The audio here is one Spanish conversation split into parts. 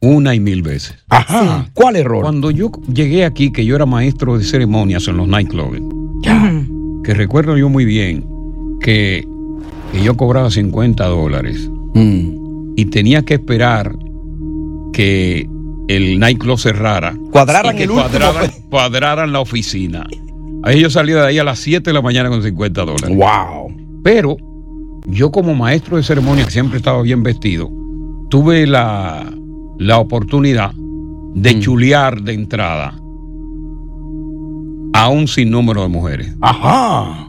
una y mil veces. Ajá. ¿Cuál error? Cuando yo llegué aquí, que yo era maestro de ceremonias en los nightclubs, que recuerdo yo muy bien que, que yo cobraba 50 dólares Mm. y tenía que esperar que el nightclub cerrara. Cuadraran y que el último cuadraran, cuadraran la oficina. Ahí yo salía de ahí a las 7 de la mañana con 50 dólares. Wow. Pero yo como maestro de ceremonia, que siempre estaba bien vestido, tuve la, la oportunidad de Mm. chulear de entrada a un sinnúmero de mujeres. Ajá.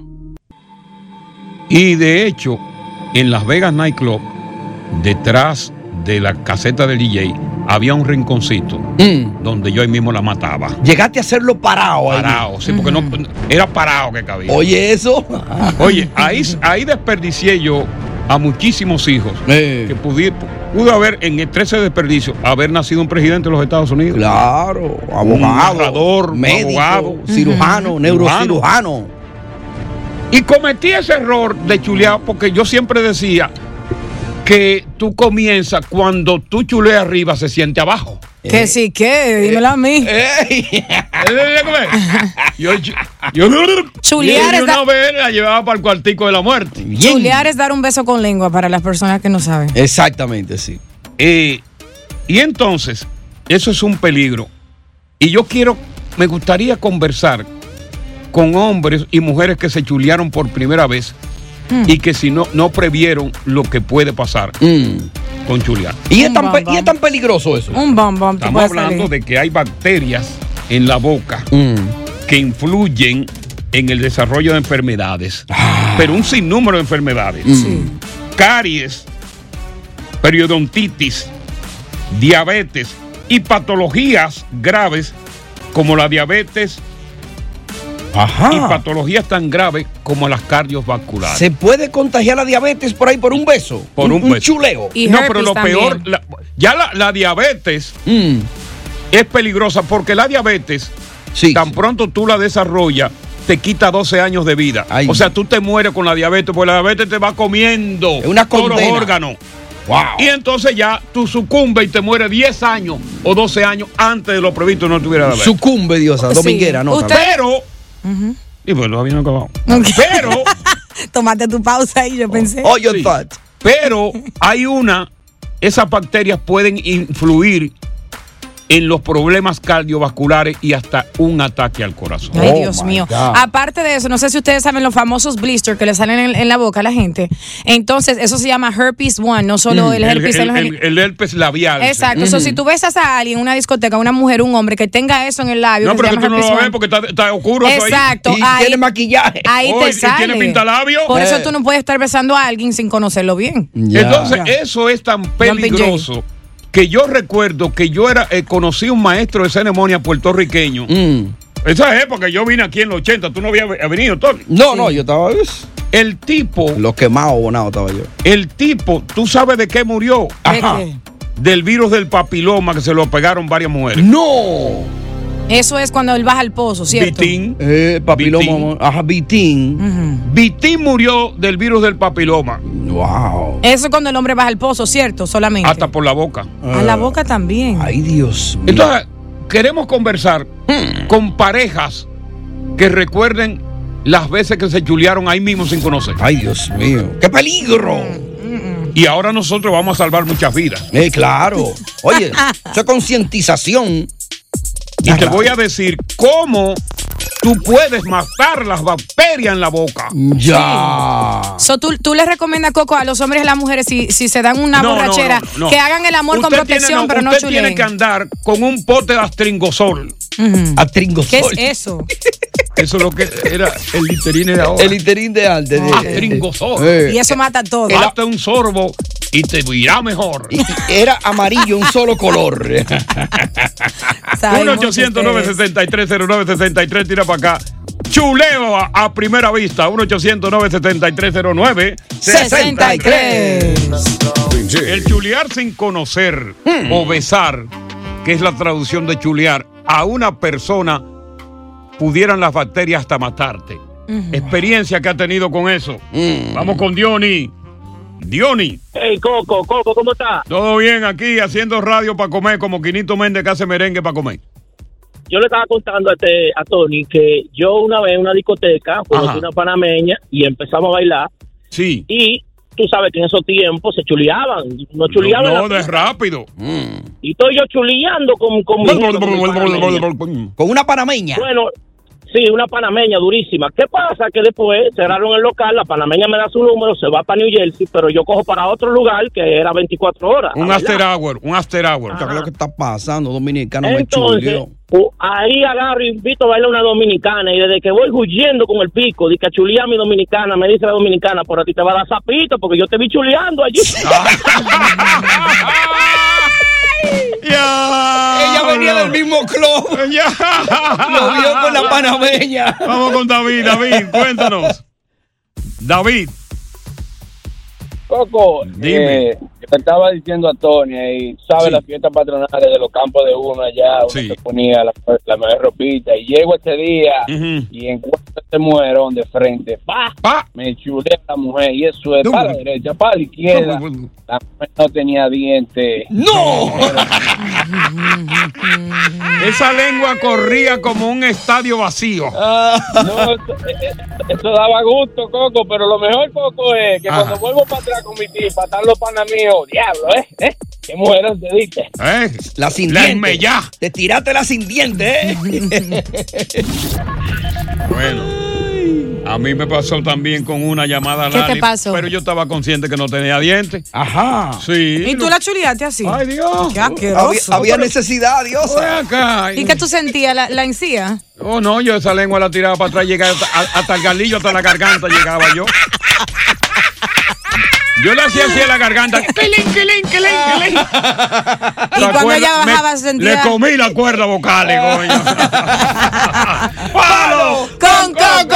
Y de hecho, en Las Vegas Nightclub, detrás de la caseta del DJ, había un rinconcito Mm. donde yo ahí mismo la mataba. Llegaste a hacerlo parado ahí. Parado, sí, porque no era parado que cabía. Oye, eso. Oye, ahí, ahí desperdicié yo a muchísimos hijos Eh. que pudo haber, en el 13 desperdicio, haber nacido un presidente de los Estados Unidos. Claro, Un abogado, narrador, un médico, abogado. cirujano, neurocirujano. Y cometí ese error de chulear porque yo siempre decía que tú comienzas cuando tú chuleas arriba, se siente abajo. Que sí, que, dímelo a mí. Ey. Yo, yo, yo, Chulear yo es una vez la llevaba para el cuartico de la muerte. Chulear es dar un beso con lengua para las personas que no saben. Exactamente, sí. Eh, y entonces, eso es un peligro. Y yo quiero, me gustaría conversar con hombres y mujeres que se chulearon por primera vez y que si no, no previeron lo que puede pasar Mm. Con chulear. ¿Y, es tan pe- bombón. y es tan peligroso eso. Un bombón Estamos hablando salir. de que hay bacterias en la boca Mm. que influyen en el desarrollo de enfermedades, Ah. pero un sinnúmero de enfermedades. Caries, periodontitis, diabetes y patologías graves como la diabetes y patologías tan graves como las cardiovasculares. ¿Se puede contagiar la diabetes por ahí por un beso? Por un beso. chuleo. Y no, pero lo también. peor, la- ya la, la diabetes Mm. es peligrosa porque la diabetes, Sí. tan pronto tú la desarrollas, te quita 12 años de vida. Ay. O sea, tú te mueres con la diabetes, porque la diabetes te va comiendo Es una todos los órganos. Wow. Y entonces ya tú sucumbes y te mueres 10 años o 12 años antes de lo previsto no tuviera diabetes. Sucumbe, Diosa. Sí. Dominguera, no. Pero, y pues todavía no acabado. Pero, Tomate tu pausa ahí, yo pensé. Oh, your Sí. En los problemas cardiovasculares y hasta un ataque al corazón. Ay, Dios mío. Aparte de eso, no sé si ustedes saben los famosos blisters que le salen en, en la boca a la gente. Entonces, eso se llama herpes one, no solo el herpes. Mm. el, en los el- el herpes labial. Exacto. So, si tú besas a alguien en una discoteca, una mujer, un hombre que tenga eso en el labio, No, que se pero que llama tú no lo ves porque está, está oscuro eso ahí. Exacto. ahí, maquillaje. Ahí Oh, te y- y sale. tiene pintalabio. Por eso Eh. tú no puedes estar besando a alguien sin conocerlo bien. Entonces, eso es tan Jumping peligroso que yo recuerdo que yo era eh, conocí un maestro de ceremonia puertorriqueño. Mm. Esa época que yo vine aquí en los 80, tú no habías venido, Tony. No, no, yo estaba. El tipo. Los quemados, bonados estaba yo. El tipo, ¿tú sabes de qué murió? Ajá. Del virus del papiloma que se lo pegaron varias mujeres. ¡No! Eso es cuando él baja al pozo, ¿cierto? Vitín. Eh, papiloma. Ajá, Vitín. Vitín murió del virus del papiloma. Wow. Eso es cuando el hombre baja al pozo, ¿cierto? Solamente. Hasta por la boca. A la boca también. Ay, Dios mío. Entonces, queremos conversar con parejas que recuerden las veces que se chulearon ahí mismo sin conocer. Ay, Dios mío. ¡Qué peligro! Y ahora nosotros vamos a salvar muchas vidas. Eh, claro. Oye, eso es concientización. Y te voy a decir cómo tú puedes matar las bacterias en la boca. Ya. So, ¿tú, tú le recomiendas, Coco, a los hombres y a las mujeres, si, si se dan una No, no, borrachera, no, no. que hagan el amor con Usted tiene- protección, pero no Usted chuleen? tiene que andar con un pote de astringosol. Astringosol. ¿Qué es eso? Eso es lo que era el literín de ahora. El interín de antes. de- Astringosol. Eh. Y eso mata todo. Date un sorbo y te irá mejor. Y- Era amarillo, un solo color. Saben 1 mucho 800 ustedes. 973 0973 tira para acá. Chuleo a, a primera vista. 1 800 973 63. El chulear sin conocer Hmm. o besar, que es la traducción de chulear, a una persona pudieran las bacterias hasta matarte. Experiencia que ha tenido con eso. Hmm. Vamos con Diony. Diony. Hey, Coco, Coco, ¿cómo está? Todo bien aquí haciendo radio para comer, como Quinito Méndez que hace merengue para comer. Yo le estaba contando a, este, a Tony que yo una vez en una discoteca conocí una panameña y empezamos a bailar. Sí. Y tú sabes que en esos tiempos se chuleaban. No chuleaban. No, de pista. rápido. Y estoy yo chuleando con, con con. Con una panameña. Bueno, sí, una panameña durísima. ¿Qué pasa? Que después cerraron el local, la panameña me da su número, se va para New Jersey, pero yo cojo para otro lugar que era 24 horas. Un after hour, un after hour. ¿Qué es lo que está pasando? Dominicano me Entonces, ahí agarro y invito a bailar una dominicana y desde que voy huyendo con el pico, de que a chulear a mi dominicana, me dice la dominicana, por a ti te va a dar sapito porque yo te vi chuleando allí. Ella venía del mismo club. Ya. Lo vio con la panameña. Vamos con David, David, cuéntanos. David. Coco, Dime. eh, le estaba diciendo a Tony ahí, ¿sabe Sí. las fiestas patronales de los campos de uno allá? Uno Sí. se ponía la, la mejor ropita y llego ese día Ujú. y encuentro este mujerón de frente, ¡pa! Pa. Me chulea la mujer y eso es para la derecha, para la izquierda. La mujer no tenía dientes. ¡No! Esa lengua corría como un estadio vacío. No, eso, eh, eso daba gusto, Coco, pero lo mejor, Coco, es que Ajá. cuando vuelvo para atrás con mi tipa, están los panas míos, diablo, ¿eh? ¿Eh? ¿Qué mujeres te diste? ¿Eh? La sin dientes. esmellá. Te tiraste la sin dientes, ¿eh? Bueno. A mí me pasó también con una llamada ¿Qué te pasó? Pero yo estaba consciente que no tenía dientes. Ajá. Sí. ¿Y tú la chuleaste así? Ay, Dios. Qué Había, asqueroso. había necesidad, Dios. Ven acá. ¿Y qué tú sentías? ¿La, la encía? Oh, no, yo esa lengua la tiraba para atrás, llegaba hasta, a- hasta el galillo, hasta la garganta llegaba yo. Yo le hacía así a la garganta. ¡Quilín, quilín, quilín, quilín! Y cuando cuerda- ella bajaba, sentía- Le comí la cuerda vocal, coño. ¡Palo! ¡Con Coco!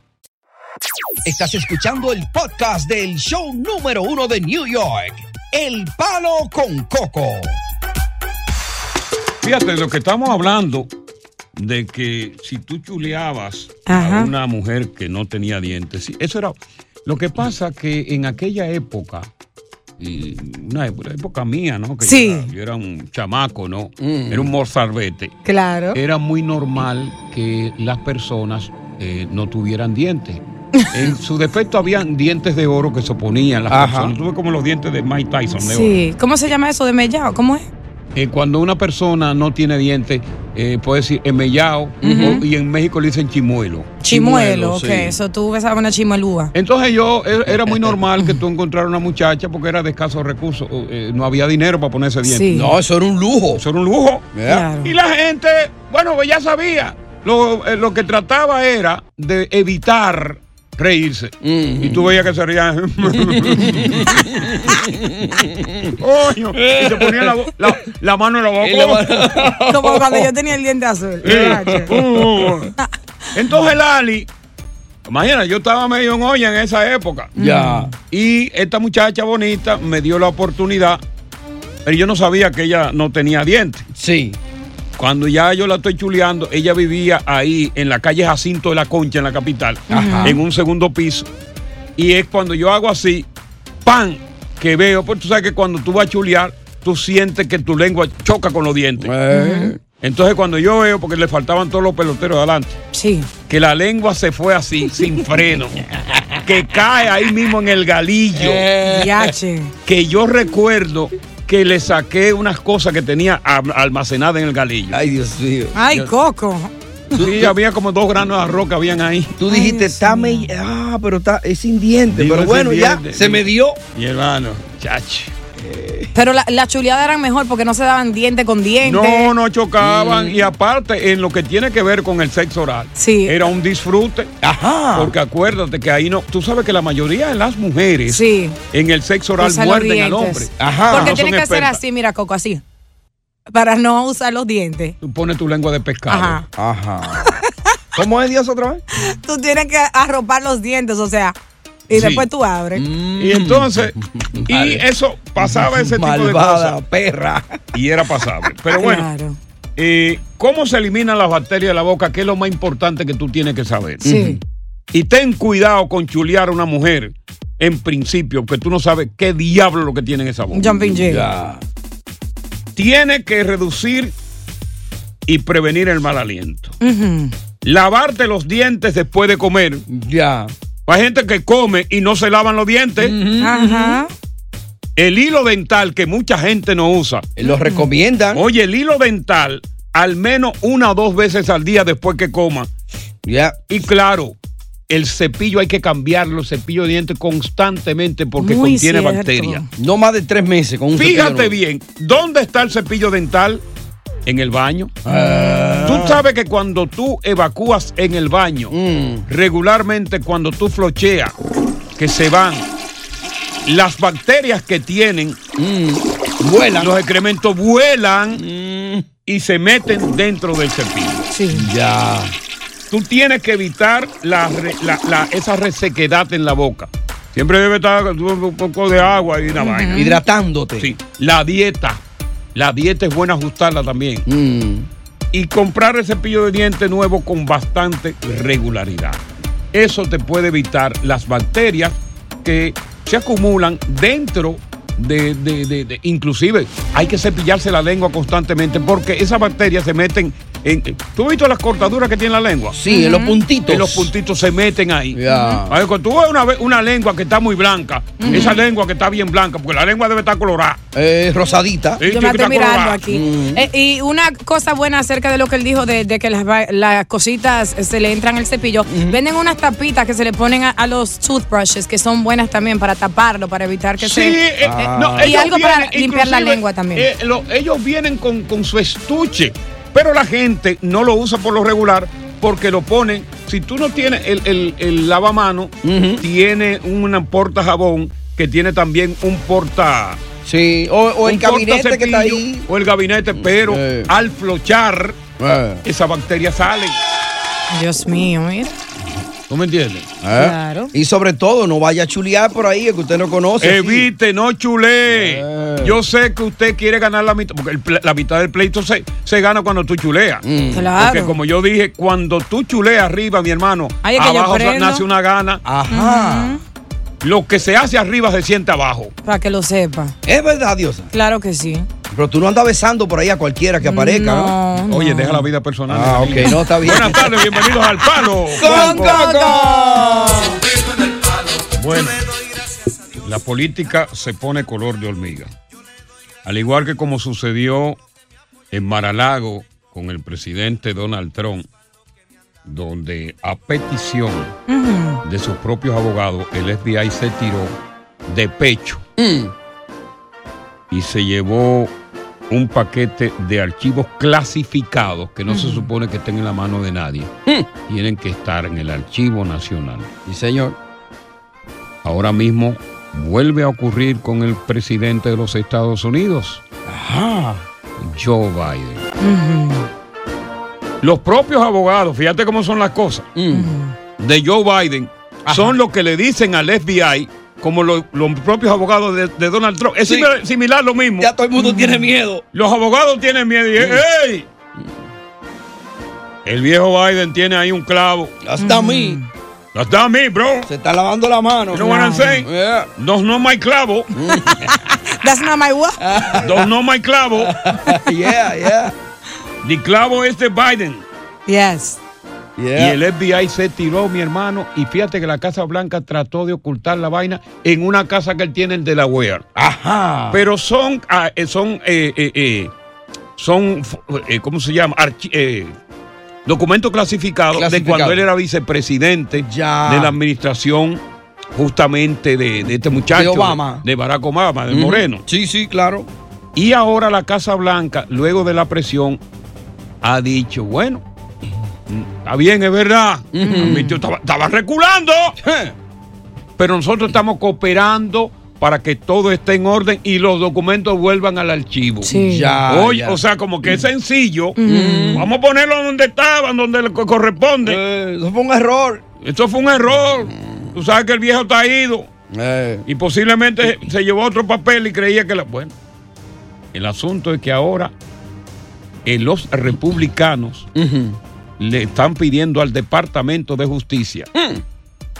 Estás escuchando el podcast del show número uno de New York, El Palo con Coco. Fíjate, lo que estamos hablando de que si tú chuleabas Ajá. a una mujer que no tenía dientes, eso era. Lo que pasa que en aquella época, y una época, época mía, ¿no? Que Sí. yo, era, yo era un chamaco, ¿no? Era un morzarbete. Claro. Era muy normal que las personas eh, no tuvieran dientes. En su defecto habían dientes de oro que se oponían las Ajá. personas. Tuve como los dientes de Mike Tyson de oro. Sí. ¿Cómo se llama eso de mellao? ¿Cómo es? Eh, cuando una persona no tiene dientes, eh, puede decir emellao o- y en México le dicen chimuelo. Chimuelo, ok. Eso tú besabas una chimuelúa. Entonces yo, e- era muy normal que tú encontraras una muchacha porque era de escasos recursos, eh, no había dinero para ponerse dientes. Sí. No, eso era un lujo. Eso era un lujo. Claro. Y la gente, bueno, pues ya sabía. Lo, eh, lo que trataba era de evitar reírse. Y tú veías que se reían. Coño. Y se ponía la, bo- la- la mano en la boca. Como cuando yo tenía el diente azul. Uh. Entonces Lali, imagina, yo estaba medio en olla en esa época. Ya. Y esta muchacha bonita me dio la oportunidad, pero yo no sabía que ella no tenía dientes. Sí. Cuando ya yo la estoy chuleando, ella vivía ahí en la calle Jacinto de la Concha, en la capital, Ajá. en un segundo piso. Y es cuando yo hago así, ¡pam! Que veo, pues tú sabes que cuando tú vas a chulear, tú sientes que tu lengua choca con los dientes. Eh. Entonces cuando yo veo, porque le faltaban todos los peloteros adelante, Sí. que la lengua se fue así, sin freno, que cae ahí mismo en el galillo, Yache. que yo recuerdo que le saqué unas cosas que tenía almacenadas en el galillo. Ay, Dios mío. Ay, Coco. Sí, había como dos granos de arroz que habían ahí. Tú dijiste, está me... Ah, pero está, es sin dientes. Digo, Pero bueno, sin ya se me dio. Mi hermano, chachi. Pero la, la chuleada eran mejor porque no se daban diente con diente. No, no chocaban. Y aparte, en lo que tiene que ver con el sexo oral, Sí. era un disfrute. Ajá. Porque acuérdate que ahí no. Tú sabes que la mayoría de las mujeres Sí. en el sexo oral muerden al hombre. Ajá. Porque No tiene que ser expertas. así, mira, Coco, así. Para no usar los dientes. Tú pones tu lengua de pescado. Ajá. Ajá. ¿Cómo es Dios otra vez? Tú tienes que arropar los dientes, o sea. Y Sí. después tú abres. Y entonces, y eso pasaba ese tipo de Malvada cosas. perra. Y era pasable. Pero bueno, Claro. eh, ¿cómo se eliminan las bacterias de la boca? Que es lo más importante que tú tienes que saber. Sí. Y ten cuidado con chulear a una mujer en principio, que tú no sabes qué diablo es lo que tiene en esa boca. Jumping. Tiene que reducir y prevenir el mal aliento. Ujú. Lavarte los dientes después de comer. Ya. Hay gente que come y no se lavan los dientes. Ajá. El hilo dental que mucha gente no usa. Lo recomiendan. Oye, el hilo dental al menos una o dos veces al día después que coma. Ya. Y claro, el cepillo hay que cambiarlo, el cepillo de dientes constantemente porque Muy contiene cierto. bacterias. No más de tres meses con un cepillo Fíjate bien, ¿dónde está el cepillo dental? En el baño. Ah. Tú sabes que cuando tú evacúas en el baño, Mm. regularmente cuando tú flocheas, que se van, las bacterias que tienen, Mm. Vuelan. los excrementos vuelan Mm. y se meten dentro del cepillo. Sí. Ya. Tú tienes que evitar la, la- la- esa resequedad en la boca. Siempre debe estar un poco de agua y una vaina. Hidratándote. Sí. La dieta. La dieta es buena ajustarla también. Mm. Y comprar el cepillo de dientes nuevo con bastante regularidad. Eso te puede evitar las bacterias que se acumulan dentro de, de- de- de- inclusive hay que cepillarse la lengua constantemente porque esas bacterias se meten en- ¿Tú has visto las cortaduras que tiene la lengua? Sí, en los puntitos. En los puntitos se meten ahí. Ya. A ver, cuando tú ves una, lengua que está muy blanca, esa lengua que está bien blanca, porque la lengua debe estar colorada. Eh, rosadita. Sí, Yo me estoy mirando colorada. aquí. Eh, y una cosa buena acerca de lo que él dijo de, de que las, cositas eh, se le entran al cepillo. Venden unas tapitas que se le ponen a, a los toothbrushes que son buenas también para taparlo, para evitar que Sí, se. eh, no, y algo para limpiar la lengua también. eh, lo- ellos vienen con, con su estuche, pero la gente no lo usa por lo regular porque lo ponen. Si tú no tienes el, el, el lavamano, tiene un porta jabón que tiene también un porta. Sí, o, o el gabinete que está ahí. O el gabinete, pero Eh. al flochar, Eh. esas bacterias salen. Dios mío, mira. ¿Tú me entiendes? ¿Eh? Claro. Y sobre todo, no vaya a chulear por ahí, que usted no conoce. Evite, no chulee. Eh. Yo sé que usted quiere ganar la mitad, porque el la mitad del pleito se, se gana cuando tú chuleas. Mm. Claro. Porque como yo dije, cuando tú chuleas arriba, mi hermano, Ay, es que yo abajo nace una gana. Ajá. Lo que se hace arriba se siente abajo. Para que lo sepa. Es verdad, Diosa. Claro que sí. Pero tú no andas besando por ahí a cualquiera que aparezca, ¿no? No, no. Oye, deja la vida personal. Ah, ok, niña. no, está bien. Buenas tardes, bienvenidos al Palo. ¡Con Coco! Bueno, la política se pone color de hormiga. Al igual que como sucedió en Maralago con el presidente Donald Trump, donde a petición de sus propios abogados, el FBI se tiró de pecho y se llevó un paquete de archivos clasificados que no se supone que estén en la mano de nadie. Tienen que estar en el archivo nacional. Sí, señor. Ahora mismo vuelve a ocurrir con el presidente de los Estados Unidos, Ajá. Joe Biden. Los propios abogados, fíjate cómo son las cosas, de Joe Biden son los que le dicen al FBI, como lo- los propios abogados de, de Donald Trump. Es Sí. similar, similar lo mismo. Ya todo el mundo tiene miedo. Los abogados tienen miedo y ¡Ey! El viejo Biden tiene ahí un clavo. Hasta a mí. That's not me, bro. Se está lavando la mano. You know what I'm saying? Yeah. Dos no my clavo. That's not my what? Dos no my clavo. yeah, yeah. The clavo es de Biden. Yes. Yeah. Y el FBI se tiró, mi hermano. Y fíjate que la Casa Blanca trató de ocultar la vaina en una casa que él tiene en Delaware. Ajá. Pero son, ah, eh, son, eh, eh, eh, son, ¿cómo se llama? Archi- eh, documentos clasificados de Clasificado. cuando él era vicepresidente Ya. de la administración justamente de, de este muchacho. De Obama. De Barack Obama, de. Moreno. Sí, sí, claro. Y ahora la Casa Blanca, luego de la presión, ha dicho, bueno, está bien, es verdad. Admitió, estaba, estaba reculando. Pero nosotros estamos cooperando para que todo esté en orden y los documentos vuelvan al archivo. Sí. Ya, o sea, como que es sencillo. Vamos a ponerlo donde estaban, donde le co- corresponde. Eh, eso fue un error. Esto fue un error. Tú sabes que el viejo está ido Eh, y posiblemente se llevó otro papel y creía que la. Bueno, el asunto es que ahora eh, los republicanos. Le están pidiendo al Departamento de Justicia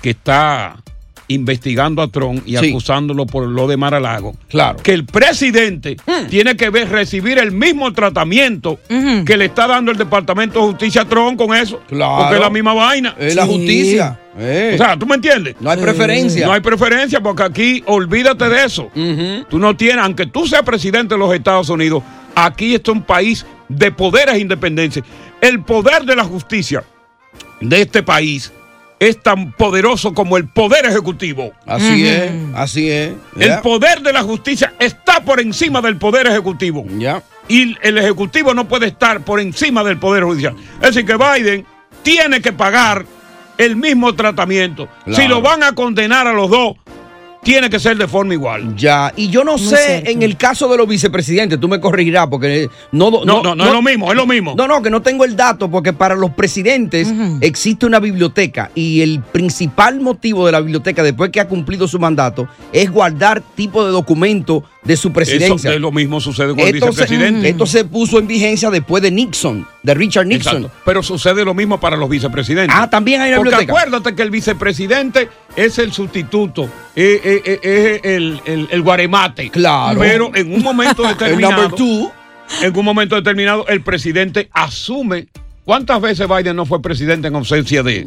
que está investigando a Trump y Sí. acusándolo por lo de Maralago. Claro. Que el presidente tiene que ver, recibir el mismo tratamiento que le está dando el Departamento de Justicia a Trump con eso. Claro. Porque es la misma vaina. Es la justicia. Eh. O sea, ¿tú me entiendes? no hay preferencia. No hay preferencia porque aquí olvídate de eso. Tú no tienes, aunque tú seas presidente de los Estados Unidos, aquí está un país de poderes independencia. El poder de la justicia de este país es tan poderoso como el poder ejecutivo. Así es, así es. El poder de la justicia está por encima del poder ejecutivo. Ya. Y el ejecutivo no puede estar por encima del poder judicial. Es decir, que Biden tiene que pagar el mismo tratamiento. Claro. Si lo van a condenar a los dos, tiene que ser de forma igual. Ya, y yo no Muy sé cierto. en el caso de los vicepresidentes, tú me corregirás porque no No, no, no, es lo mismo, es lo mismo. No, no, que no tengo el dato porque para los presidentes existe una biblioteca y el principal motivo de la biblioteca después que ha cumplido su mandato es guardar tipo de documento de su presidencia. Eso es lo mismo sucede con el Esto se, vicepresidente. esto se puso en vigencia después de Nixon, de Richard Nixon. Exacto. Pero sucede lo mismo para los vicepresidentes. Ah, también hay una Porque biblioteca. acuérdate que el vicepresidente es el sustituto, eh, eh, eh, es el, el, el guaremate. Claro. Pero en un momento determinado. two. en un momento determinado el presidente asume. ¿Cuántas veces Biden no fue presidente en ausencia de.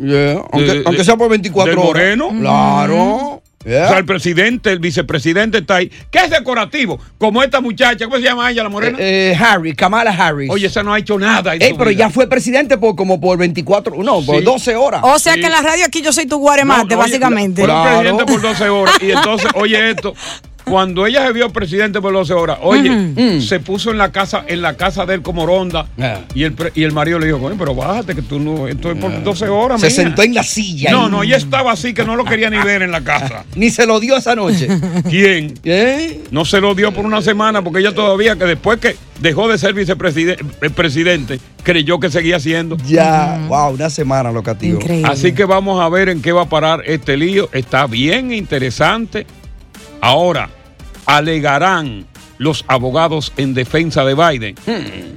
aunque- de- aunque de- sea por 24 del horas. Moreno? Claro. O sea, el presidente, el vicepresidente está ahí. ¿Qué es decorativo? Como esta muchacha, ¿cómo se llama ella, la morena? Eh, eh, Harry, Kamala Harris. Oye, esa no ha hecho nada. Ey, su pero vida. ya fue presidente por como por 24, no, por Sí. 12 horas. O sea que en la radio aquí yo soy tu guaremate, No, oye, básicamente. Fue presidente por 12 horas. Y entonces, oye esto. Cuando ella se vio presidente por 12 horas, oye, Mm. se puso en la casa, en la casa de él como ronda. Y el, pre- y el marido le dijo, coño, pero bájate que tú no, esto es por 12 horas. Se mía". sentó en la silla. No, no, ella estaba así que no lo quería ni ver en la casa. Ni se lo dio esa noche. ¿Quién? ¿Eh? No se lo dio por una semana porque ella todavía, que después que dejó de ser vicepresidente, presidente, creyó que seguía siendo. Ya, wow, una semana lo castigó. Así que vamos a ver en qué va a parar este lío. Está bien interesante. Ahora, alegarán los abogados en defensa de Biden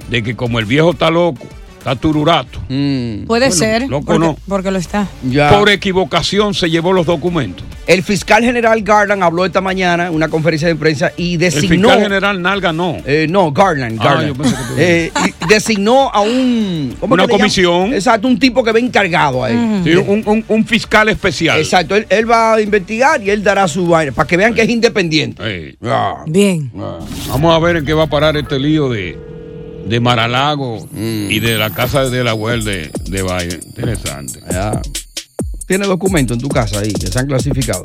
de que como el viejo está loco, está tururato. Mm. Puede Bueno, ser. loco porque, no. porque lo está. Por equivocación se llevó los documentos. El fiscal general Garland habló esta mañana en una conferencia de prensa y El designó. fiscal general Nalga no. Eh, no, Garland. Ah, Garland. yo pensé que tú- Eh, y designó a un. ¿cómo Una comisión. Exacto, un tipo que ve encargado ahí. Sí, un, un- un fiscal especial. Exacto, él, él va a investigar y él dará su vaina para que vean que es independiente. Ey. Bien. Vamos a ver en qué va a parar este lío de, de Maralago y de la casa de la abuela de, de Biden. Interesante. Ya. Tiene documentos en tu casa ahí que se han clasificado.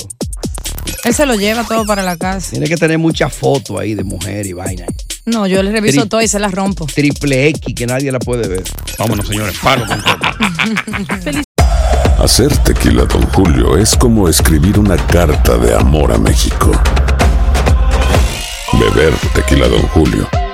Él se lo lleva todo para la casa. Tiene que tener muchas fotos ahí de mujer y vaina. No, yo le reviso Tri- todo y se las rompo. Triple X que nadie la puede ver. Vámonos, señores. Palo con Hacer tequila, Don Julio, es como escribir una carta de amor a México. Beber tequila, Don Julio,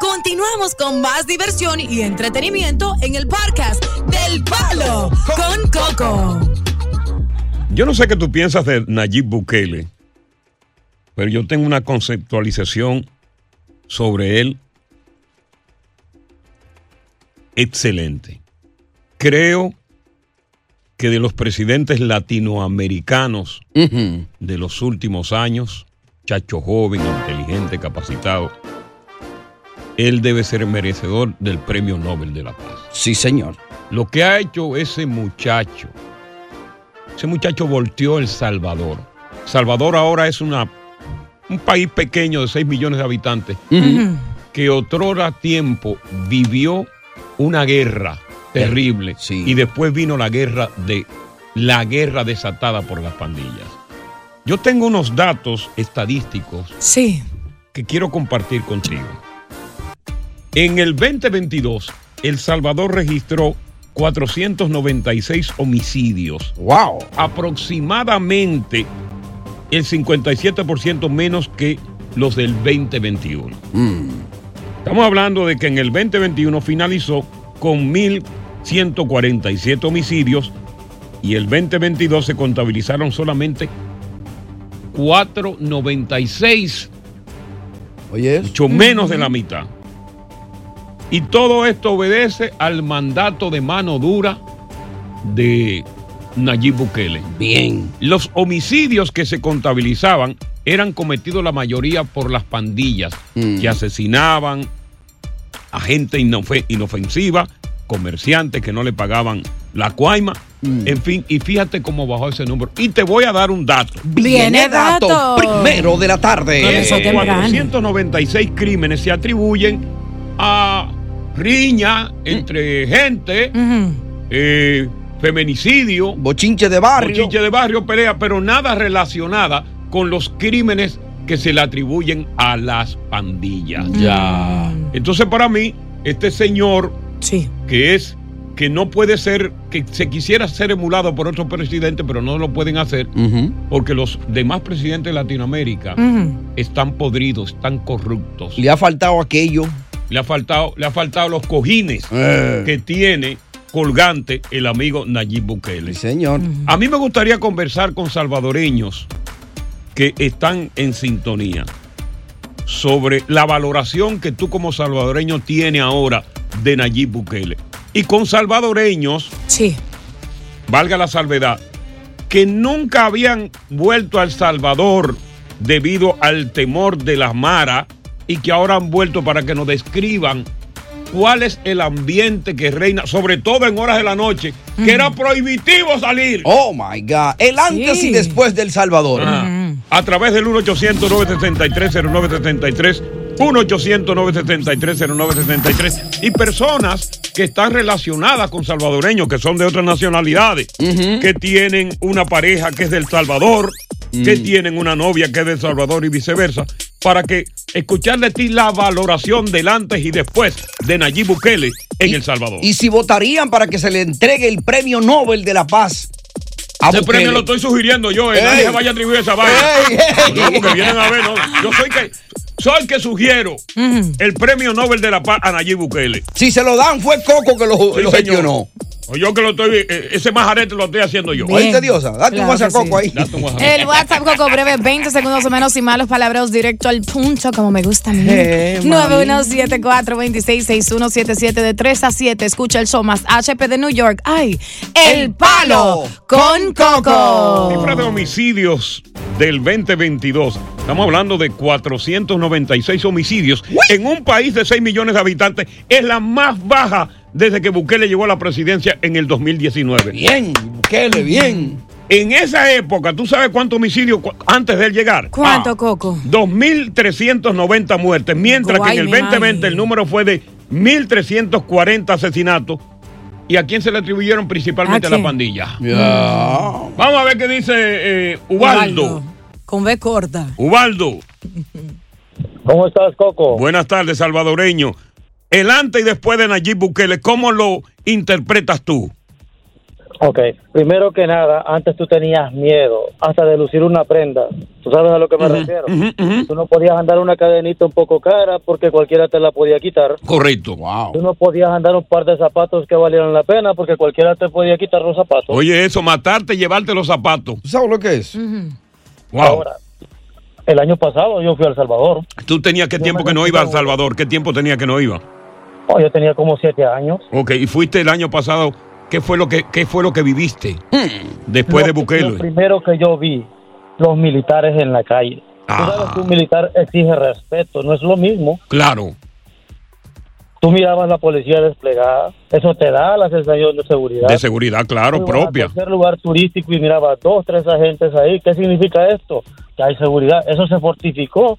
Continuamos con más diversión y entretenimiento en el podcast del Palo con Coco. Yo no sé qué tú piensas de Nayib Bukele, pero yo tengo una conceptualización sobre él excelente. Creo que de los presidentes latinoamericanos de los últimos años, chacho joven, inteligente, capacitado, él debe ser merecedor del Premio Nobel de la Paz. Sí, señor. Lo que ha hecho ese muchacho, ese muchacho volteó El Salvador. Salvador ahora es una, un país pequeño de 6 millones de habitantes que otrora tiempo vivió una guerra terrible y después vino la guerra de la guerra desatada por las pandillas. Yo tengo unos datos estadísticos Sí. que quiero compartir contigo. En el 2022, El Salvador registró 496 homicidios. ¡Wow! Aproximadamente el 57% menos que los del 2021. Estamos hablando de que en el 2021 finalizó con 1.147 homicidios y el 2022 se contabilizaron solamente 496. Oye, mucho menos de la mitad. Y todo esto obedece al mandato de mano dura de Nayib Bukele. Bien. Los homicidios que se contabilizaban eran cometidos la mayoría por las pandillas Mm. que asesinaban a gente inofe- inofensiva, comerciantes que no le pagaban la cuaima, Mm. en fin, y fíjate cómo bajó ese número. Y te voy a dar un dato. Viene dato primero de la tarde. Esos 496 crímenes se atribuyen a riña entre gente, eh, feminicidio, bochinche de barrio, bochinche de barrio, pelea, pero nada relacionada con los crímenes que se le atribuyen a las pandillas. Ya. Entonces, para mí, este señor, que es que no puede ser, que se quisiera ser emulado por otros presidentes, pero no lo pueden hacer, porque los demás presidentes de Latinoamérica están podridos, están corruptos. Le ha faltado aquello. Le ha faltado, le ha faltado los cojines Eh. que tiene colgante el amigo Nayib Bukele. señor. A mí me gustaría conversar con salvadoreños que están en sintonía sobre la valoración que tú como salvadoreño tienes ahora de Nayib Bukele. Y con salvadoreños, sí. valga la salvedad, que nunca habían vuelto a El Salvador debido al temor de las maras y que ahora han vuelto para que nos describan cuál es el ambiente que reina, sobre todo en horas de la noche, que era prohibitivo salir. Oh my God. El antes y después del Salvador. Ah, A través del 1-800-973-0973, 1-800-973-0973 y personas que están relacionadas con salvadoreños, que son de otras nacionalidades, que tienen una pareja que es del Salvador, que tienen una novia que es del Salvador y viceversa, para que escuchar de ti la valoración del antes y después de Nayib Bukele en El Salvador. Y si votarían para que se le entregue el premio Nobel de la Paz. A Ese Bukele. premio lo estoy sugiriendo yo, eh, nadie se vaya a atribuir esa vaina. No, porque vienen a ver, no. Yo soy que soy que sugiero el premio Nobel de la Paz a Nayib Bukele. Si se lo dan, fue Coco que lo, Sí, lo señor. gestionó. O yo que lo estoy, eh, ese majarete lo estoy haciendo yo. Bien. Oíste, Diosa, date un Claro que WhatsApp, Coco, sí. ahí. Date un. El WhatsApp Coco breve, 20 segundos o menos y malos palabras directo al punto, como me gusta a mí. Eh, mami. 9174-266177 de 3 a 7. Escucha el show más HP de New York. ¡Ay! El palo con Coco. Cifra de homicidios del 2022. Estamos hablando de 496 homicidios en un país de 6 millones de habitantes. Es la más baja desde que Bukele llegó a la presidencia en el 2019. Bien, Bukele, bien. En esa época, ¿tú sabes cuántos homicidios cu- antes de él llegar? ¿Cuánto, Ah, Coco? 2.390 muertes, mientras Guay, que en el mi 2020 madre. el número fue de 1.340 asesinatos. ¿Y a quién se le atribuyeron principalmente ¿A a, la pandilla? Ya. Vamos a ver qué dice eh, Ubaldo. Con B corta. Ubaldo. ¿Cómo estás, Coco? Buenas tardes, salvadoreño. El antes y después de Nayib Bukele, ¿cómo lo interpretas tú? Ok, primero que nada, antes tú tenías miedo hasta de lucir una prenda. ¿Tú sabes a lo que me refiero? Tú no podías andar una cadenita un poco cara porque cualquiera te la podía quitar. Correcto. Tú no podías andar un par de zapatos que valieran la pena porque cualquiera te podía quitar los zapatos. Oye, eso, matarte y llevarte los zapatos. ¿Tú sabes lo que es? Wow. Ahora, el año pasado yo fui a El Salvador. ¿Tú tenías qué tiempo que no iba a El Salvador? ¿Qué tiempo tenía que no iba? Oh, yo tenía como siete años. Ok, y fuiste el año pasado. ¿Qué fue lo que, qué fue lo que viviste después de Lo- Lo Bukele? primero que yo vi, los militares en la calle. Tú sabes que un militar exige respeto, no es lo mismo. Claro. Tú mirabas la policía desplegada, eso te da la sensación de seguridad. De seguridad, claro, propia. A cualquier lugar turístico y mirabas dos, tres agentes ahí. ¿Qué significa esto? Que hay seguridad. Eso se fortificó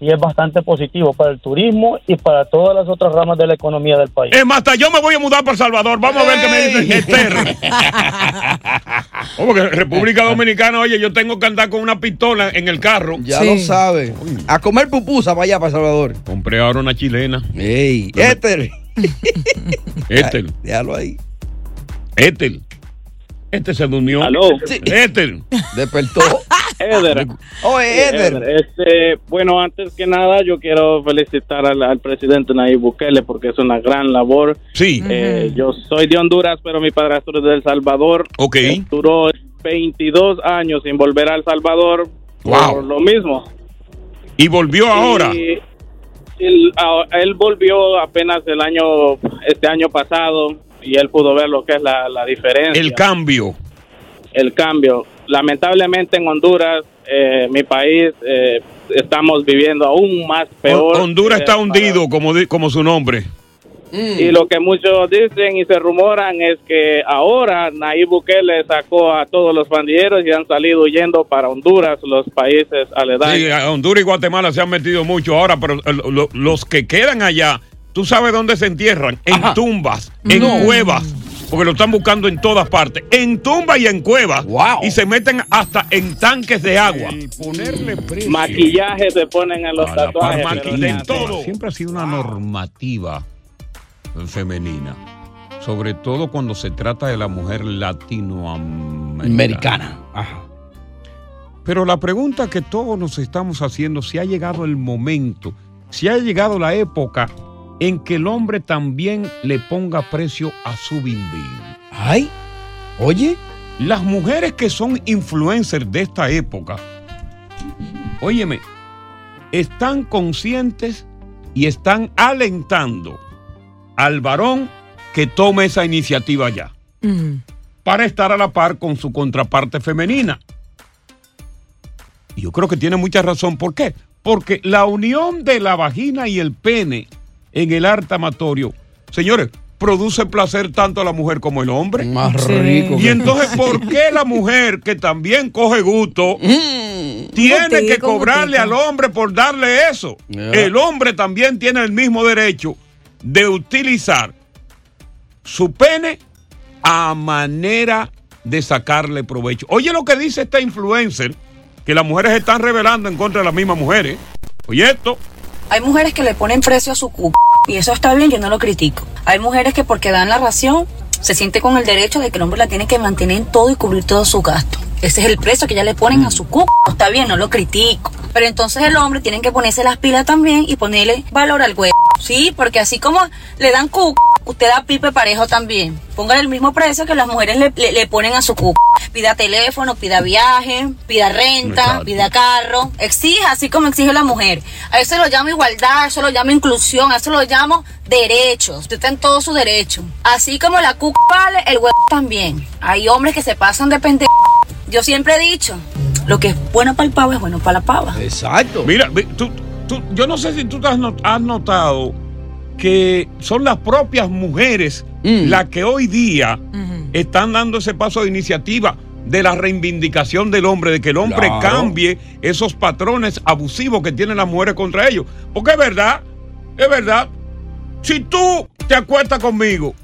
y es bastante positivo para el turismo y para todas las otras ramas de la economía del país. Es más, hasta yo me voy a mudar para El Salvador. Vamos a ver qué me dicen Esther. Oh, porque República Dominicana, oye, yo tengo que andar con una pistola en el carro. Ya lo sabe. A comer pupusa para allá, para Salvador. Compré ahora una chilena. Ey, Éter. Éter. Déjalo ahí. Éter. Este se durmió. Aló. Éter. Despertó. Eder. Oh, Sí, Eder. Este, bueno, antes que nada, yo quiero felicitar al, al presidente Nayib Bukele porque es una gran labor. Sí. Eh, Yo soy de Honduras, pero mi padrastro es de El Salvador. Ok. Eh, duró 22 años sin volver a El Salvador Wow. por lo mismo. Y volvió ahora. Y él, él volvió apenas el año, este año pasado, y él pudo ver lo que es la, la diferencia. El cambio. el cambio. Lamentablemente en Honduras, eh, mi país, eh, estamos viviendo aún más peor. Honduras está hundido, como, di- como su nombre. Y lo que muchos dicen y se rumoran es que ahora Nayib Bukele sacó a todos los pandilleros y han salido huyendo para Honduras, los países aledaños. Sí, a Honduras y Guatemala se han metido mucho ahora, pero eh, lo- los que quedan allá, ¿tú sabes dónde se entierran? En tumbas, en No. cuevas, porque lo están buscando en todas partes. En tumbas y en cuevas. Y se meten hasta en tanques de agua. ponerle precio. Maquillaje se ponen en los tatuajes. Así. todo. Siempre ha sido una normativa femenina. Sobre todo cuando se trata de la mujer latinoamericana. Americana. Pero la pregunta que todos nos estamos haciendo, si ha llegado el momento, si ha llegado la época en que el hombre también le ponga precio a su bimbín. Ay, oye. Las mujeres que son influencers de esta época, óyeme, están conscientes y están alentando al varón que tome esa iniciativa ya, para estar a la par con su contraparte femenina. Y yo creo que tiene mucha razón. ¿Por qué? Porque la unión de la vagina y el pene en el arte amatorio, señores, produce placer tanto a la mujer como el hombre. Más rico. Y entonces, ¿por qué la mujer que también coge gusto tiene que cobrarle al hombre por darle eso? El hombre también tiene el mismo derecho de utilizar su pene a manera de sacarle provecho. Oye lo que dice esta influencer, que las mujeres están rebelando en contra de las mismas mujeres. Oye esto. Hay mujeres que le ponen precio a su cu y eso está bien, yo no lo critico. Hay mujeres que porque dan la ración se siente con el derecho de que el hombre la tiene que mantener en todo y cubrir todos sus gastos. Ese es el precio que ya le ponen a su cu. Está bien, no lo critico. Pero entonces el hombre tiene que ponerse las pilas también y ponerle valor al huevo. Sí, porque así como le dan cu, usted da pipe parejo también. Póngale el mismo precio que las mujeres le, le- le ponen a su cu. Pida teléfono, pida viaje, pida renta, Exacto. pida carro. Exija así como exige la mujer. A eso lo llamo igualdad, a eso lo llamo inclusión, a eso lo llamo derechos. Usted está en todo su derecho. Así como la cu vale, el huevo también. Hay hombres que se pasan de pendejo. Yo siempre he dicho, lo que es bueno para el pavo es bueno para la pava. Exacto. Mira, tú, tú- yo no sé si tú has notado que son las propias mujeres las que hoy día están dando ese paso de iniciativa de la reivindicación del hombre, de que el hombre Claro. cambie esos patrones abusivos que tienen las mujeres contra ellos. Porque es verdad, es verdad, si tú te acuestas conmigo,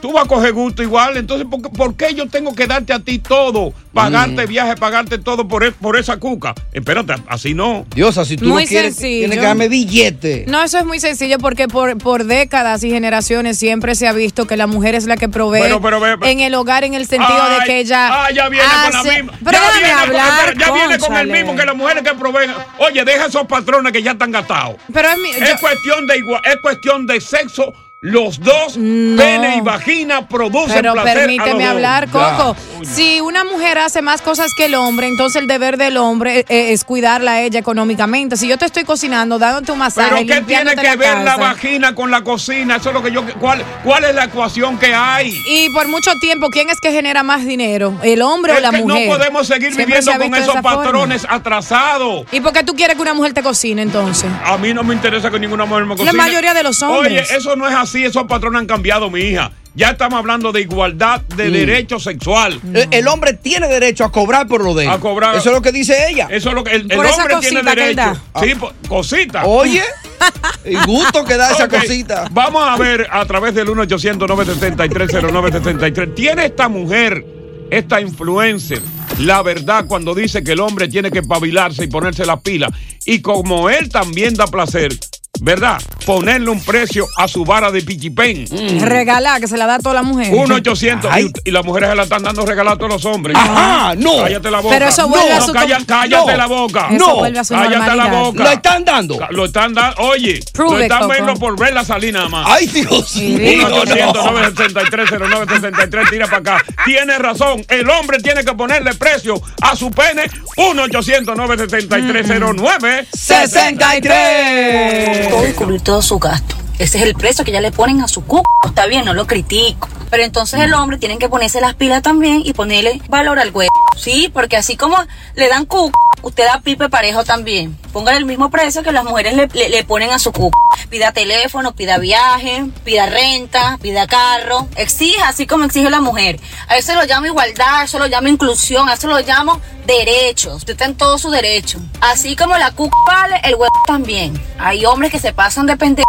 tú vas a coger gusto igual, entonces ¿por qué, por qué yo tengo que darte a ti todo? Pagarte viaje, pagarte todo por, e- por esa cuca. Espérate, así no. Diosa, si tú Muy no quieres, sencillo. tienes que darme billete. No, eso es muy sencillo porque por, por décadas y generaciones siempre se ha visto que la mujer es la que provee Pero, pero, ve- ve- en el hogar en el sentido de que ella Ah, ya viene con la hace- misma. Pero ya viene con- hablar, espera, ya viene con el mismo que las mujeres que proveen. Oye, deja esos patrones que ya están gastados. Pero es mi- es yo- cuestión de igual, es cuestión de sexo. Los dos, pene y vagina, producen Pero placer. a los permíteme hablar, Ya. Coco. Si una mujer hace más cosas que el hombre, entonces el deber del hombre eh, es cuidarla a ella económicamente. Si yo te estoy cocinando, dándote un masaje, Pero ¿qué tiene que ver la vagina con la cocina? Eso es lo que yo. ¿Cuál, cuál es la ecuación que hay? Y por mucho tiempo, ¿quién es que genera más dinero? ¿El hombre o la que mujer? no podemos seguir Siempre viviendo se con esos forma. patrones atrasados. ¿Y por qué tú quieres que una mujer te cocine entonces? A mí no me interesa que ninguna mujer me cocine. La mayoría de los hombres. Oye, eso no es así, esos patrones han cambiado, mi hija. Ya estamos hablando de igualdad de Mm. derecho sexual. El, el hombre tiene derecho a cobrar por lo de él. A cobrar. Eso es lo que dice ella. Eso es lo que el, el hombre tiene derecho. Sí, po- cosita. Oye, el gusto que da esa cosita. Vamos a ver a través del 1 800 973 ¿Tiene esta mujer, esta influencer, la verdad cuando dice que el hombre tiene que pabilarse y ponerse las pilas? Y como él también da placer, ¿verdad? Ponerle un precio a su vara de pichipén. Regalar, que se la da a toda la mujer. 1 800 y, y las mujeres se la están dando regalar a todos los hombres. Ajá, no. Cállate la boca. Pero eso vuelve no, a su calla- com- cállate no. la boca. Eso No. vuelve a su cállate la boca. ¿Lo están dando? Lo están dando. Oye, Prove lo están viendo por verla salir nada más. Ay, Dios mío. 1-800-963-0963, tira para acá. Tiene razón, el hombre tiene que ponerle precio a su pene. 1-800-963-09. 63. Todo y cubrir todo su gasto. Ese es el precio que ya le ponen a su cu. Está bien, no lo critico. Pero entonces el hombre tiene que ponerse las pilas también y ponerle valor al huevo. Sí, porque así como le dan cu, usted da pipe parejo también. Póngale el mismo precio que las mujeres le, le- ponen a su cu. Pida teléfono, pida viaje, pida renta, pida carro. Exija, así como exige la mujer. A eso lo llamo igualdad, a eso lo llamo inclusión, a eso lo llamo derechos. Usted está en todo su derecho. Así como la cu vale, el huevo también. Hay hombres que se pasan de pendejo.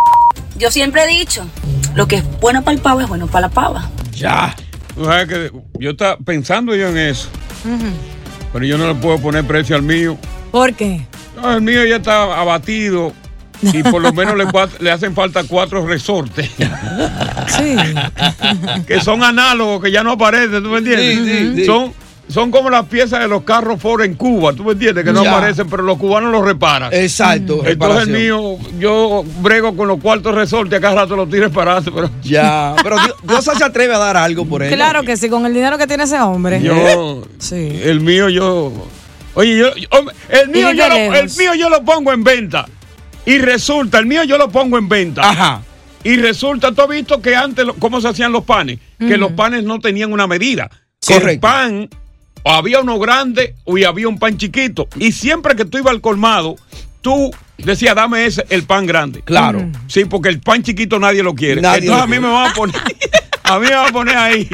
Yo siempre he dicho, lo que es bueno para el pavo es bueno para la pava. Ya. Yo estaba pensando yo en eso, pero yo no le puedo poner precio al mío. ¿Por qué? No, el mío ya está abatido y por lo menos le, hacen falta cuatro resortes. Sí. que son análogos, que ya no aparecen, ¿tú me entiendes? Sí, sí, sí. Son, son como las piezas de los carros Ford en Cuba, ¿tú me entiendes? Que no Ya. aparecen, pero los cubanos los reparan. Exacto, Entonces el mío, yo brego con los cuartos resortes, acá rato los tiro parados, pero... Ya, pero Dios, Dios se atreve a dar algo por él. Claro que sí, con el dinero que tiene ese hombre. Yo, Sí. el mío yo, oye, yo, el mío yo, lo, el mío yo lo pongo en venta y resulta, el mío yo lo pongo en venta. Ajá. Y resulta, tú has visto que antes, cómo se hacían los panes, que los panes no tenían una medida. Que El Correcto. pan, o había uno grande o y había un pan chiquito. Y siempre que tú ibas al colmado, tú decías, dame ese, el pan grande. Claro. Sí, porque el pan chiquito nadie lo quiere. Nadie Entonces lo a mí quiere. me van a poner, a mí me van a poner ahí.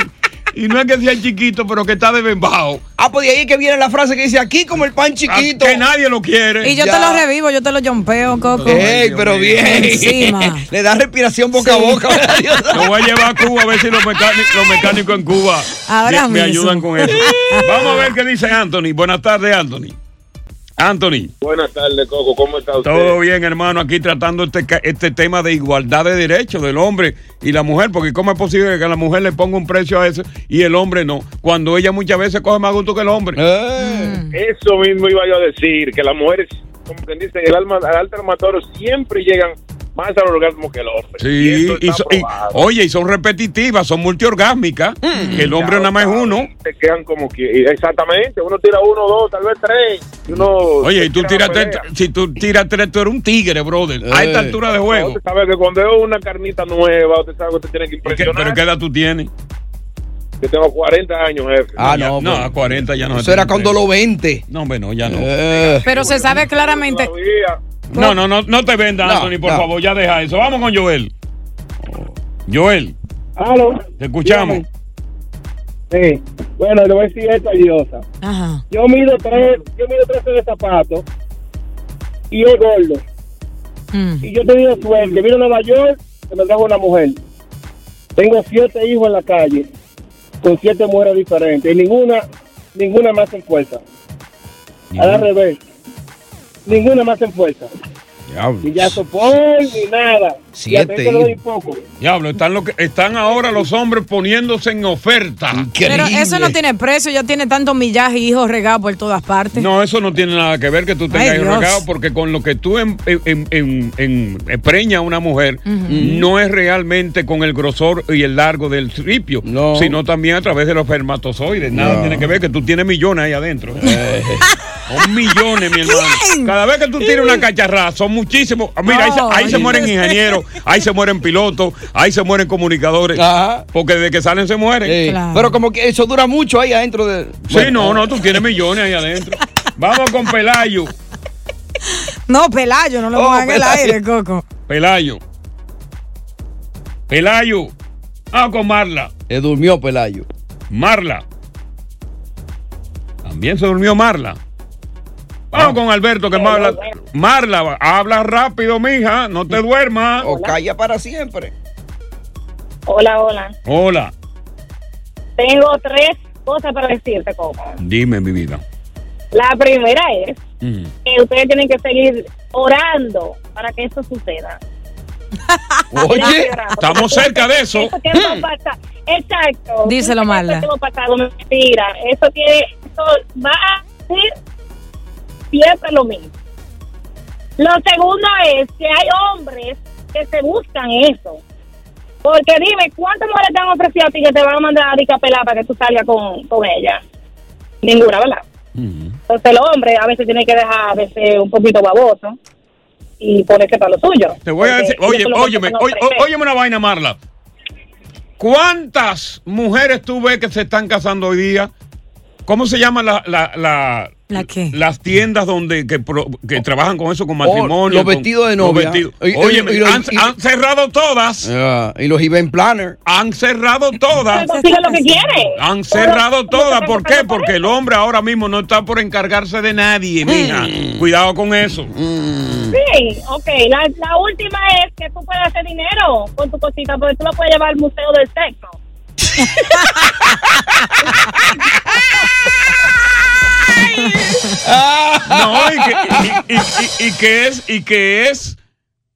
Y no es que sea chiquito, pero que está de bembao. Ah, pues de ahí que viene la frase que dice aquí como el pan chiquito. Que nadie lo quiere. Y yo te lo revivo, yo te lo jompeo, Coco. Ey, pero bien. Encima. Le da respiración boca a Sí. boca. ¿verdad, Dios? Lo voy a llevar a Cuba a ver si los mecánicos, los mecánicos en Cuba Ahora me, ayudan con eso. Vamos a ver qué dice Anthony. Buenas tardes, Anthony. Anthony. Buenas tardes, Coco. ¿Cómo está usted? Todo bien, hermano, aquí tratando este, este tema de igualdad de derechos del hombre y la mujer, porque ¿cómo es posible que a la mujer le ponga un precio a eso y el hombre no? Cuando ella muchas veces coge más gusto que el hombre. Eh. Eso mismo iba yo a decir, que las mujeres, como quien dice, el alma, al alto armatorio siempre llegan más al orgasmo que el hombre. Sí, y so- y- oye, y son repetitivas, son multiorgásmicas, que el hombre nada más es uno. Te quedan como que, exactamente, uno tira uno, dos, tal vez tres, y uno... Oye, y tú tira tiras tres, si tú tiras tres, tú eres un tigre, brother. A esta Eh. altura de No, juego. Usted sabe que cuando es una carnita nueva, usted sabe que usted tiene que ¿Qué- impresionar. ¿Pero qué edad tú tienes? Yo tengo 40 años, jefe. Ah, no. no, pues. a 40 ya no. Eso era cuando lo 20. No, hombre, no, ya no. Eh. Pero se sabe claramente. Todavía. No, no, no, no te vendas, No, Anthony, por no. favor, ya deja eso. Vamos con Joel. Joel, Aló. te escuchamos. Sí. Bueno, le voy a decir esto a Diosa. Ajá. Yo mido tres, yo mido tres de zapatos y es gordo. Mm. Y yo he tenido suerte. Vino a Nueva York, que me trajo una mujer. Tengo siete hijos en la calle, con siete mujeres diferentes. Y ninguna, ninguna más en fuerza. Al revés. Ninguna más en fuerza. Ni ya sopor, ni nada. Siete y a te lo doy hijos. poco. Diablo, están, lo que, están ahora los hombres poniéndose en oferta. Pero eso no tiene precio, ya tiene tanto millaje y hijos regados por todas partes. No, eso no tiene nada que ver que tú tengas hijos regados, porque con lo que tú en, en, en- en- en- preñas a una mujer, no es realmente con el grosor y el largo del tripio, sino también a través de los espermatozoides. Nada No. tiene que ver que tú tienes millones ahí adentro. Son millones, mi hermano. Cada vez que tú tienes una cacharra, son muchísimos. Mira, ahí, se- No, ahí se oye. mueren ingenieros, ahí se mueren pilotos, ahí se mueren comunicadores. Porque desde que salen se mueren. Sí. Pero como que eso dura mucho ahí adentro de. Sí, no, no, tú tienes millones ahí adentro. Vamos con Pelayo. No, Pelayo, no lo Oh, pongan en el aire, Coco. Pelayo. Pelayo. Ah, con Marla. Se durmió Pelayo. Marla. También se durmió Marla. Vamos con Alberto, que Marla. Marla, habla rápido, mija. No te duermas. O calla para siempre. Hola, hola. Hola. Tengo tres cosas para decirte, Coco. Dime, mi vida. La primera es que ustedes tienen que seguir orando para que esto suceda. Oye, estamos cerca de eso. Eso Exacto. Díselo, Eso Marla. tiempo pasado, mentira. Eso tiene, eso va a ser siempre lo mismo. Lo segundo es que hay hombres que se buscan eso. Porque dime, ¿cuántas mujeres te han ofrecido a ti que te van a mandar a dicapelar para que tú salgas con, con ella? Ninguna, ¿verdad? Entonces el hombre a veces tiene que dejar de ser un poquito baboso y ponerse para lo suyo. Te voy a decir, oye, óyeme, oye, tres. óyeme una vaina, Marla. ¿Cuántas mujeres tú ves que se están casando hoy día? ¿Cómo se llama la, la, la- ¿La qué? las tiendas donde que, pro- que trabajan con eso, con matrimonio? los con- vestidos de los novia. vestidos. Y- y- Oye, y los- han, y- han cerrado todas. Y los event planners. Han cerrado todas. Consigue lo que quiere. Han cerrado todas. ¿Por qué? Porque el hombre ahora mismo no está por encargarse de nadie, mija. Cuidado con eso. Sí, ok. La, la última es que tú puedes hacer dinero con tu cosita, porque tú lo puedes llevar al museo del sexo. No, y que, y- y- y- y que es, y que es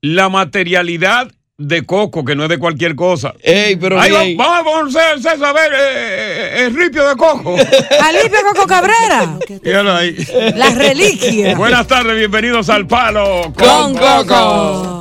la materialidad de coco, que no es de cualquier cosa. Ey, pero Ahí va- vamos, vamos, César, a ver, eh, eh, el ripio de coco. Alipio Coco Cabrera. Míralo ahí. La reliquia. Buenas tardes, bienvenidos al Palo Con Coco.